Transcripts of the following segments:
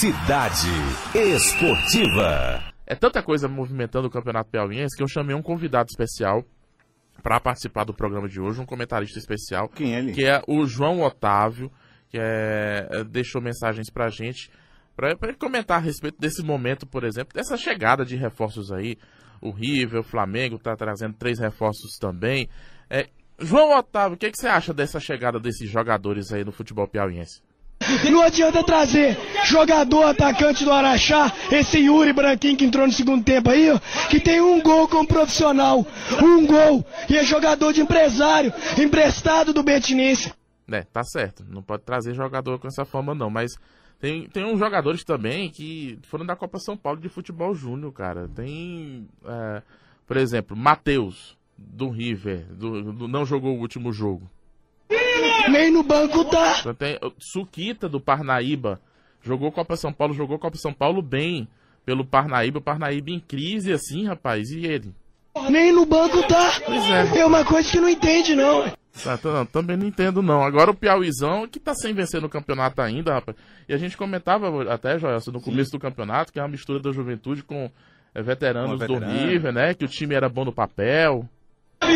Cidade Esportiva. É tanta coisa movimentando o Campeonato Piauiense que eu chamei um convidado especial para participar do programa de hoje, um comentarista especial. Quem é ele? Que é o João Otávio, que é, deixou mensagens pra gente para comentar a respeito desse momento, por exemplo, dessa chegada de reforços aí. O River, o Flamengo tá trazendo três reforços também. É, João Otávio, o que, que você acha dessa chegada desses jogadores aí no futebol piauiense? Não adianta trazer jogador atacante do Araxá, esse Yuri Branquinho que entrou no segundo tempo aí, ó, que tem um gol como profissional. Um gol. E é jogador de empresário, emprestado do Betinense. É, tá certo. Não pode trazer jogador com essa forma, não. Mas tem, tem uns jogadores também que foram da Copa São Paulo de futebol júnior, cara. Tem, é, por exemplo, Matheus, do River, do, do, não jogou o último jogo. Nem no banco tá. Então tem Suquita do Parnaíba. Jogou Copa São Paulo, jogou Copa São Paulo bem. Pelo Parnaíba, o Parnaíba em crise assim, rapaz. E ele? Nem no banco tá. Pois é. É uma coisa que não entende, não. Ah, não, também não entendo, não. Agora o Piauizão, que tá sem vencer no campeonato ainda, rapaz. E a gente comentava até, Joelson, no começo Sim. do campeonato, que é uma mistura da juventude com é, veteranos do River, né? Que o time era bom no papel.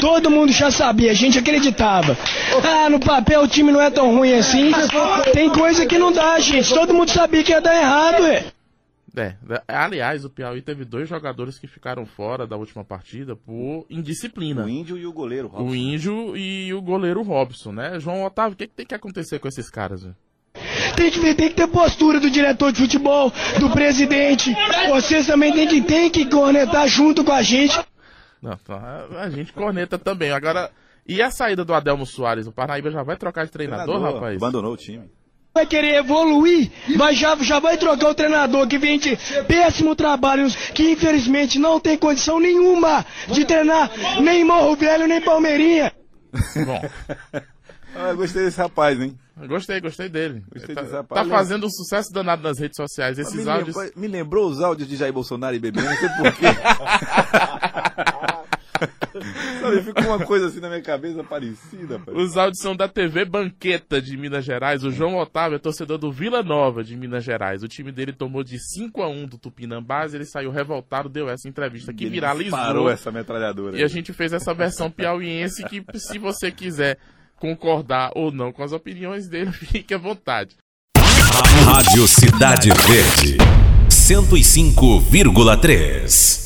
Todo mundo já sabia, a gente acreditava. Ah, no papel o time não é tão ruim assim. Tem coisa que não dá, gente. Todo mundo sabia que ia dar errado, é. É, aliás, o Piauí teve dois jogadores que ficaram fora da última partida por indisciplina. O Índio e o goleiro Robson. O Índio e o goleiro Robson, né? João Otávio, o que, que tem que acontecer com esses caras, velho? Tem que, tem que ter postura do diretor de futebol, do presidente. Vocês também tem que, tem que cornetar junto com a gente. Não, a gente corneta também. Agora, e a saída do Adelmo Soares? O Parnaíba já vai trocar de treinador, treinador rapaz? Abandonou o time. Vai querer evoluir, mas já, já vai trocar o treinador que vem de péssimo trabalho, que infelizmente não tem condição nenhuma de treinar nem Morro Velho, nem Palmeirinha. Bom. ah, gostei desse rapaz, hein? Gostei, gostei dele. Gostei tá, tá fazendo um sucesso danado nas redes sociais. Esses me áudios. Lembrou, me lembrou os áudios de Jair Bolsonaro e Bebê, não sei porquê. Sabe, ficou uma coisa assim na minha cabeça parecida. Pai. Os áudios são da TV Banqueta de Minas Gerais. O João Otávio é torcedor do Vila Nova de Minas Gerais. O time dele tomou de 5 a 1 do Tupinambás. Ele saiu revoltado, deu essa entrevista que ele viralizou. Parou essa metralhadora. E a gente fez essa versão piauiense que, se você quiser concordar ou não com as opiniões dele, fique à vontade. Rádio Cidade Verde, 105,3.